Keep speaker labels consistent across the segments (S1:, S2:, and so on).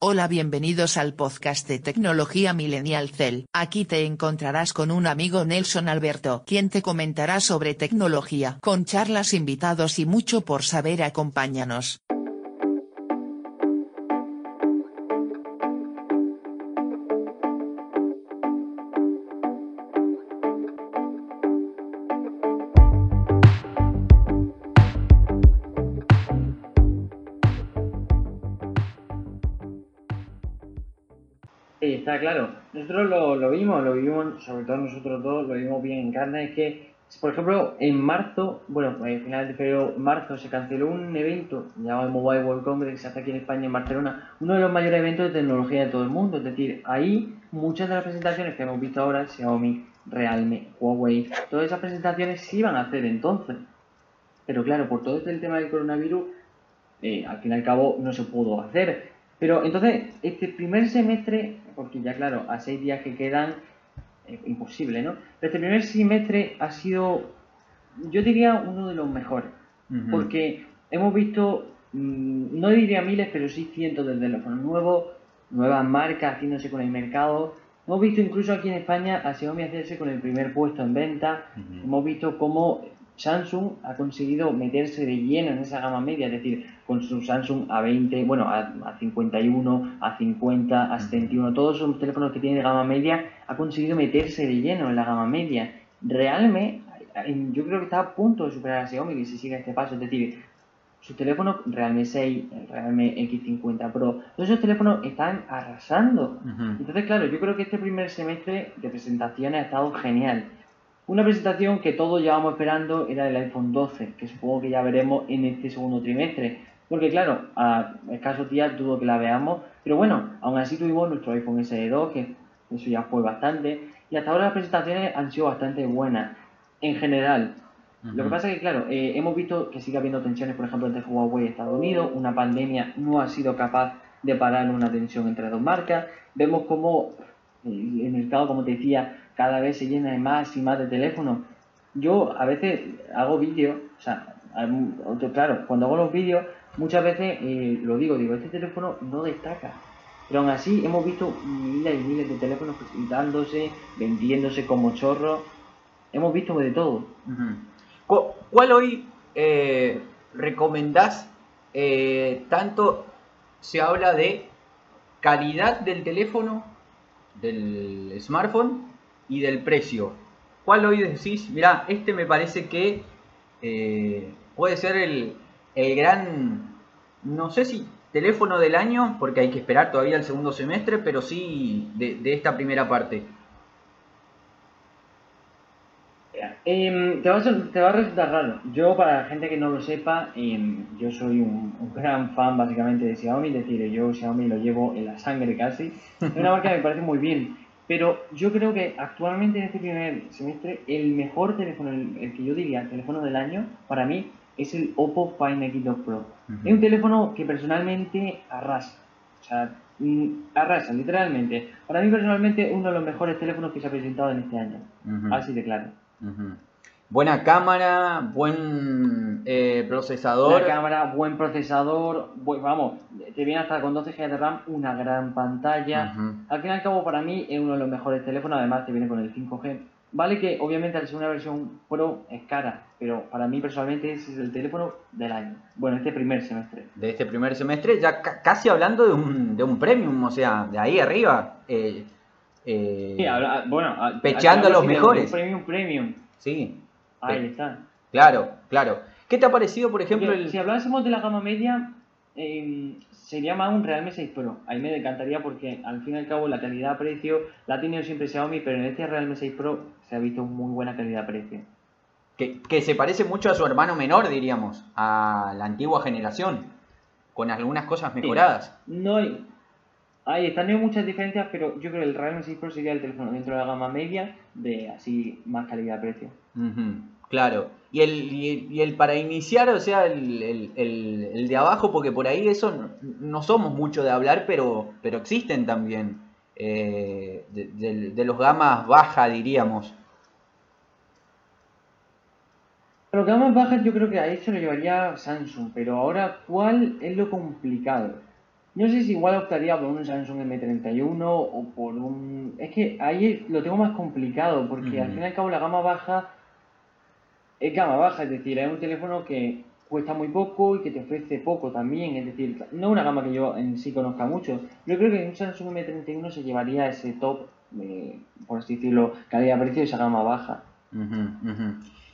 S1: Hola, bienvenidos al podcast de Tecnología Millennial Cell. Aquí te encontrarás con un amigo Nelson Alberto, quien te comentará sobre tecnología, con charlas, invitados y mucho por saber. Acompáñanos.
S2: Está claro. Nosotros lo, vimos, lo vimos, sobre todo nosotros dos, lo vimos bien en carne. Es que, por ejemplo, en marzo, bueno, al final de febrero, marzo, se canceló un evento llamado Mobile World Congress que se hace aquí en España, en Barcelona, uno de los mayores eventos de tecnología de todo el mundo. Es decir, ahí muchas de las presentaciones que hemos visto ahora, Xiaomi, Realme, Huawei, todas esas presentaciones se iban a hacer entonces. Pero claro, por todo este tema del coronavirus, eh, al fin y al cabo no se pudo hacer. Pero entonces, este primer semestre, porque ya claro, a seis días que quedan, es imposible, ¿no? Pero este primer semestre ha sido, yo diría, uno de los mejores. Porque hemos visto, mm, no diría miles, pero sí cientos de teléfonos nuevos, nuevas marcas haciéndose con el mercado. Hemos visto incluso aquí en España a Xiaomi hacerse con el primer puesto en venta. Hemos visto cómo Samsung ha conseguido meterse de lleno en esa gama media, es decir, con su Samsung A20, bueno, a, 51, a 50, a 71, todos esos teléfonos que tiene de gama media, ha conseguido meterse de lleno en la gama media. Realmente, yo creo que está a punto de superar a Xiaomi si sigue este paso, es decir, sus teléfonos Realme 6, Realme X50 Pro, todos esos teléfonos están arrasando. Entonces, claro, yo creo que este primer semestre de presentaciones ha estado genial. Una presentación que todos llevamos esperando era el iPhone 12, que supongo que ya veremos en este segundo trimestre. Porque claro, a escasos días dudo que la veamos, pero bueno, aún así tuvimos nuestro iPhone SE 2, que eso ya fue bastante, y hasta ahora las presentaciones han sido bastante buenas, en general. Lo que pasa es que, claro, eh, hemos visto que sigue habiendo tensiones, por ejemplo, entre Huawei y Estados Unidos, una pandemia no ha sido capaz de parar una tensión entre dos marcas, vemos como el mercado, como te decía, cada vez se llena de más y más de teléfonos. Yo a veces hago vídeos, o sea, claro, cuando hago los vídeos, muchas veces eh, lo digo, digo, este teléfono no destaca. Pero aún así hemos visto miles y miles de teléfonos presentándose, vendiéndose como chorros. Hemos visto de todo.
S3: ¿Cuál hoy eh, recomendás? Eh, tanto se habla de calidad del teléfono, del smartphone, y del precio. ¿Cuál hoy decís? Mira, este me parece que eh, puede ser el, el gran, no sé si teléfono del año, porque hay que esperar todavía el segundo semestre, pero sí de, esta primera parte.
S2: Em, te, va a, resultar raro. Yo, para la gente que no lo sepa, em, yo soy un, un, gran fan básicamente de Xiaomi, es decir, yo Xiaomi lo llevo en la sangre casi. Es una marca que me parece muy bien. Pero yo creo que actualmente en este primer semestre el mejor teléfono, el, que yo diría el teléfono del año, para mí, es el Oppo Find X2 Pro. Es un teléfono que personalmente arrasa. O sea, mm, arrasa, literalmente. Para mí personalmente uno de los mejores teléfonos que se ha presentado en este año. Así de claro
S3: buena cámara, buen eh, procesador.
S2: Buena cámara, buen procesador, vamos, te viene hasta con 12 GB de RAM, una gran pantalla. Al fin y al cabo, para mí es uno de los mejores teléfonos, además te viene con el 5G. Vale que obviamente al ser una versión Pro es cara, pero para mí personalmente ese es el teléfono del año. Bueno, este primer semestre.
S3: De este primer semestre, ya casi hablando de un, de un premium, o sea, de ahí arriba. Eh,
S2: eh, bueno,
S3: pechando a los mejores. Un
S2: premium, premium.
S3: Sí,
S2: Ahí está.
S3: Claro, claro. ¿Qué te ha parecido, por ejemplo,
S2: el... Si hablásemos de la gama media, eh, sería más un Realme 6 Pro. Ahí me encantaría porque al fin y al cabo la calidad-precio la ha tenido siempre Xiaomi, pero en este Realme 6 Pro se ha visto muy buena calidad-precio.
S3: Que, que, se parece mucho a su hermano menor, diríamos, a la antigua generación, con algunas cosas mejoradas.
S2: No hay, ahí están, no muchas diferencias, pero yo creo que el Realme 6 Pro sería el teléfono dentro de la gama media de así más calidad-precio.
S3: Claro. Y el, y, el para iniciar, o sea, el, el, de abajo, porque por ahí eso no, somos mucho de hablar, pero, pero existen también. Eh, de, los gamas bajas, diríamos.
S2: Los gamas bajas yo creo que a eso lo llevaría Samsung, pero ahora, ¿cuál es lo complicado? No sé si igual optaría por un Samsung M31 o por un... Es que ahí lo tengo más complicado porque al fin y al cabo la gama baja es gama baja, es decir, es un teléfono que cuesta muy poco y que te ofrece poco también, es decir, no una gama que yo en sí conozca mucho. Yo creo que un Samsung M31 se llevaría ese top, por así decirlo, calidad-precio de esa gama baja.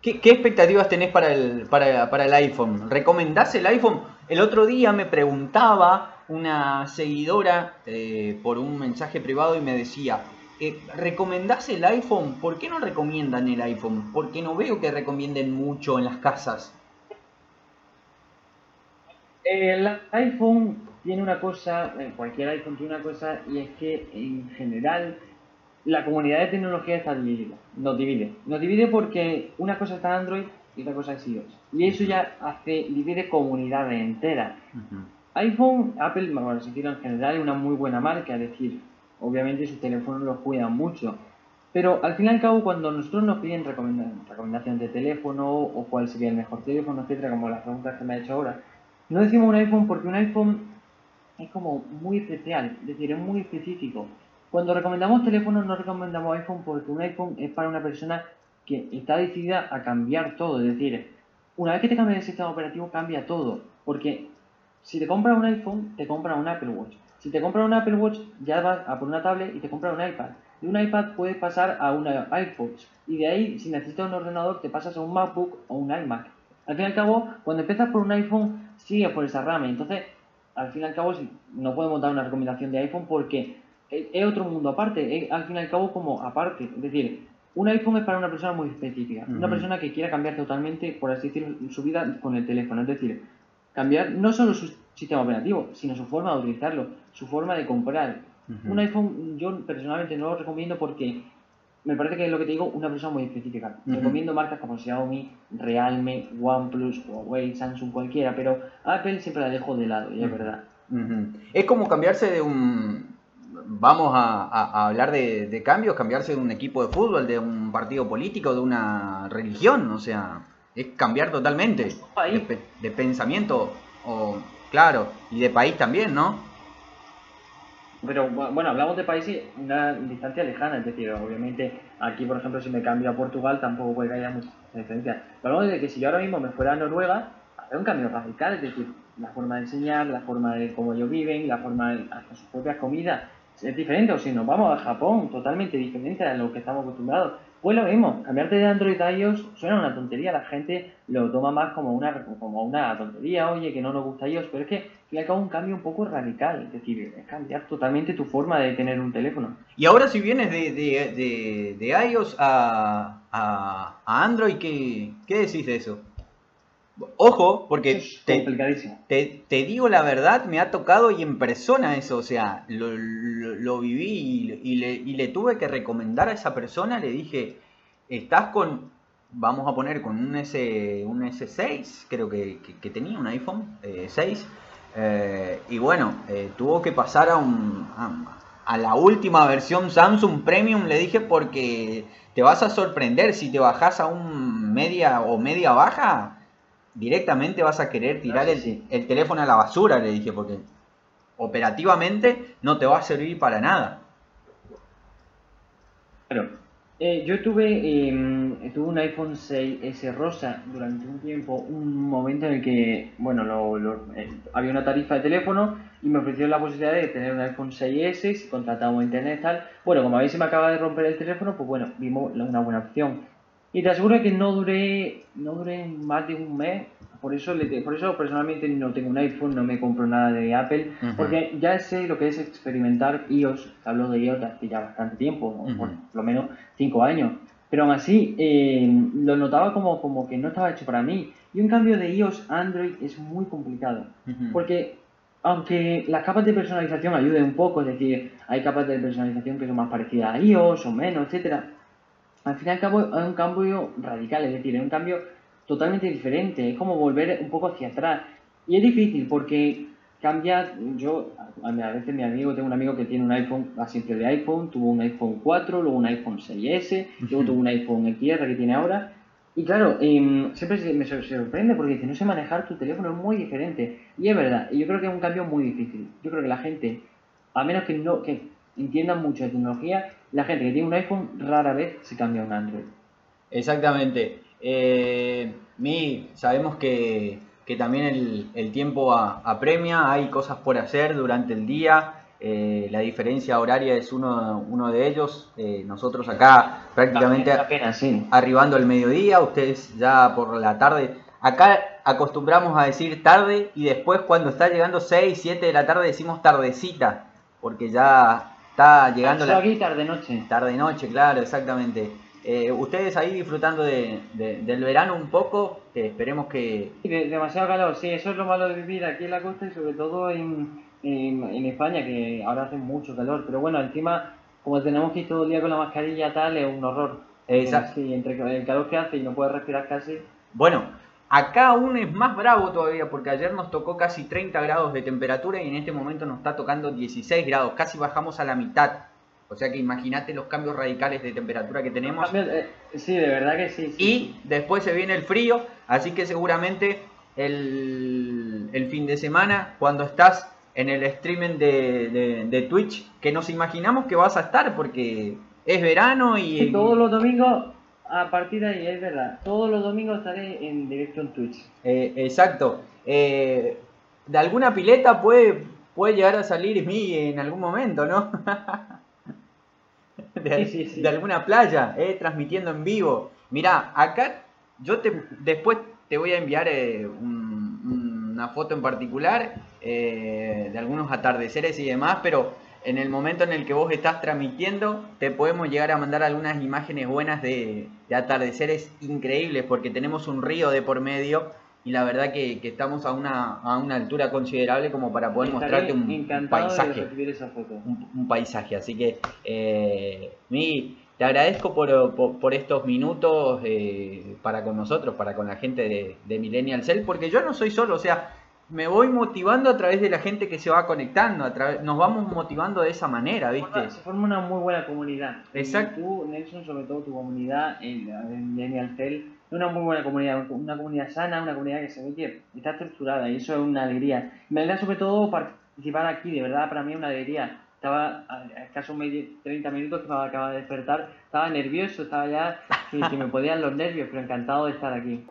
S3: ¿Qué, expectativas tenés para el, para, para el iPhone? ¿Recomendás el iPhone? El otro día me preguntaba una seguidora eh, por un mensaje privado y me decía, eh, ¿recomendás el iPhone? ¿Por qué no recomiendan el iPhone? Porque no veo que recomienden mucho en las casas.
S2: El iPhone tiene una cosa, eh, cualquier iPhone tiene una cosa, y es que en general la comunidad de tecnología está dividida, nos divide. Nos divide porque una cosa está Android y otra cosa es iOS. Y eso ya hace, divide comunidades enteras. iPhone, Apple, bueno, si en general, es una muy buena marca, es decir, obviamente sus teléfonos los cuidan mucho. Pero al fin y al cabo, cuando nosotros nos piden recomendaciones de teléfono o cuál sería el mejor teléfono, etcétera, como las preguntas que me ha hecho ahora, no decimos un iPhone porque un iPhone es como muy especial, es decir, es muy específico. Cuando recomendamos teléfonos no recomendamos iPhone porque un iPhone es para una persona que está decidida a cambiar todo. Es decir, una vez que te cambia el sistema operativo cambia todo. Porque si te compras un iPhone, te compras un Apple Watch. Si te compras un Apple Watch, ya vas a por una tablet y te compras un iPad. De un iPad puedes pasar a un iPhone. Y de ahí, si necesitas un ordenador, te pasas a un MacBook o un iMac. Al fin y al cabo, cuando empiezas por un iPhone, sigue por esa rama. Entonces, al fin y al cabo, no podemos dar una recomendación de iPhone porque es otro mundo aparte. Es al fin y al cabo como aparte. Es decir, un iPhone es para una persona muy específica. Una persona que quiera cambiar totalmente, por así decirlo, su vida con el teléfono. Es decir, cambiar no solo su sistema operativo, sino su forma de utilizarlo, su forma de comprar. Un iPhone yo personalmente no lo recomiendo porque me parece que es lo que te digo, una persona muy específica. Recomiendo marcas como Xiaomi, Realme, OnePlus, Huawei, Samsung, cualquiera, pero Apple siempre la dejo de lado, y es verdad.
S3: Es como cambiarse de un... Vamos a, hablar de, cambios, cambiarse de un equipo de fútbol, de un partido político, de una religión, o sea, es cambiar totalmente de, de pensamiento, o claro, y de país también, ¿no?
S2: Pero bueno, hablamos de países una distancia lejana, es decir, obviamente aquí, por ejemplo, si me cambio a Portugal tampoco puede que haya mucha diferencia. Pero hablamos de que si yo ahora mismo me fuera a Noruega, hay un cambio radical, es decir, la forma de enseñar, la forma de cómo ellos viven, la forma de hasta sus propias comidas es diferente. O si nos vamos a Japón, totalmente diferente a lo que estamos acostumbrados. Pues lo mismo, cambiarte de Android a iOS suena una tontería, la gente lo toma más como una, como una tontería, oye, que no nos gusta iOS, pero es que le acaba un cambio un poco radical, es decir, es cambiar totalmente tu forma de tener un teléfono.
S3: Y ahora si vienes de, de, de, iOS a, a, Android, ¿qué, ¿qué decís de eso? Ojo, porque te, te, te, digo la verdad, me ha tocado y en persona eso, o sea, lo, lo, viví y, le, y, le, tuve que recomendar a esa persona, le dije, estás con, vamos a poner con un, S, un S6, creo que, que, tenía un iPhone 6, eh, eh, y bueno, eh, tuvo que pasar a, un, a, a la última versión Samsung Premium, le dije, porque te vas a sorprender si te bajas a un media o media baja directamente vas a querer tirar el, teléfono a la basura, le dije, porque operativamente no te va a servir para nada.
S2: Claro. Eh, yo tuve, em, tuve un iPhone 6S rosa durante un tiempo, un momento en el que, bueno, eh, había una tarifa de teléfono y me ofrecieron la posibilidad de tener un iPhone 6S si contratábamos internet tal. Bueno, como a mí se me acaba de romper el teléfono, pues bueno, vimos una buena opción. Y te aseguro que no duré, no duré más de un mes. Por eso, le, por eso personalmente no tengo un iPhone, no me compro nada de Apple, porque ya sé lo que es experimentar iOS. Hablo de iOS hace ya bastante tiempo, por lo menos 5 años. Pero aún así, eh, lo notaba como, como que no estaba hecho para mí. Y un cambio de iOS a Android es muy complicado. Porque aunque las capas de personalización ayuden un poco, es decir, hay capas de personalización que son más parecidas a iOS o menos, etcétera al fin y al cabo es un cambio radical, es decir, es un cambio totalmente diferente, es como volver un poco hacia atrás. Y es difícil porque cambia, yo a veces mi amigo, tengo un amigo que tiene un iPhone, va siempre de iPhone, tuvo un iPhone 4, luego un iPhone 6S, luego tuvo un iPhone XR que tiene ahora, Y claro, em, siempre se- me sor- sorprende porque dice, no sé manejar tu teléfono, es muy diferente. Y es verdad, y yo creo que es un cambio muy difícil. Yo creo que la gente, a menos que no que entiendan mucho de tecnología, la gente que tiene un iPhone rara vez se cambia a un Android.
S3: Exactamente. Eh, Mi, sabemos que, que también el, el tiempo a- apremia, hay cosas por hacer durante el día, eh, la diferencia horaria es uno, uno de ellos. Eh, nosotros acá prácticamente
S2: Apenas, sí.
S3: arribando al mediodía, ustedes ya por la tarde. Acá acostumbramos a decir tarde y después cuando está llegando 6, 7 de la tarde decimos tardecita, porque ya está llegando la
S2: aquí tarde-noche.
S3: tarde noche, claro, exactamente. Eh, ustedes ahí disfrutando de- de- del verano un poco, que esperemos que...
S2: De- demasiado calor, sí, eso es lo malo de vivir aquí en la costa y sobre todo en, en, en España, que ahora hace mucho calor. Pero bueno, encima, como tenemos que ir todo el día con la mascarilla tal, es un horror.
S3: Exacto.
S2: Sí, entre el calor que hace y no puedes respirar casi.
S3: Bueno, acá aún es más bravo todavía porque ayer nos tocó casi 30 grados de temperatura y en este momento nos está tocando 16 grados, casi bajamos a la mitad. O sea que imagínate los cambios radicales de temperatura que tenemos.
S2: Eh, sí, de verdad que sí. sí.
S3: Y después se viene el frío, así que seguramente el, el fin de semana, cuando estás en el streaming de, de- de Twitch, que nos imaginamos que vas a estar porque es verano y...
S2: Sí, todos los domingos, a partir de ahí, es verdad, todos los domingos estaré en directo en Twitch.
S3: Eh, exacto. Eh, de alguna pileta puede, puede llegar a salir mí en algún momento, ¿no? de,
S2: Sí, sí, sí.
S3: de alguna playa, eh, transmitiendo en vivo. Mirá, acá yo te, después te voy a enviar eh, un- una foto en particular de algunos atardeceres y demás, pero en el momento en el que vos estás transmitiendo, te podemos llegar a mandar algunas imágenes buenas de, de atardeceres increíbles, porque tenemos un río de por medio y la verdad que, que estamos a una, a una altura considerable como para poder
S2: Estaré
S3: mostrarte un,
S2: de
S3: paisaje
S2: recibir esa foto.
S3: un, un paisaje. Así que, eh, Mi, te agradezco por, por- por estos minutos eh, para con nosotros, para con la gente de, de Millennial Cell, porque yo no soy solo, o sea, me voy motivando a través de la gente que se va conectando, a través, nos vamos motivando de esa manera, ¿viste?
S2: Se forma una muy buena comunidad.
S3: Exacto.
S2: Y tú, Nelson, sobre todo tu comunidad en, en Cell, es una muy buena comunidad, una comunidad sana, una comunidad que se ve que está estructurada y eso es una alegría. Me alegra sobre todo participar aquí, de verdad para mí es una alegría. Estaba a escasos medio- 30 minutos que me acababa de despertar, estaba nervioso, estaba ya que, que me podían los nervios, pero encantado de estar aquí.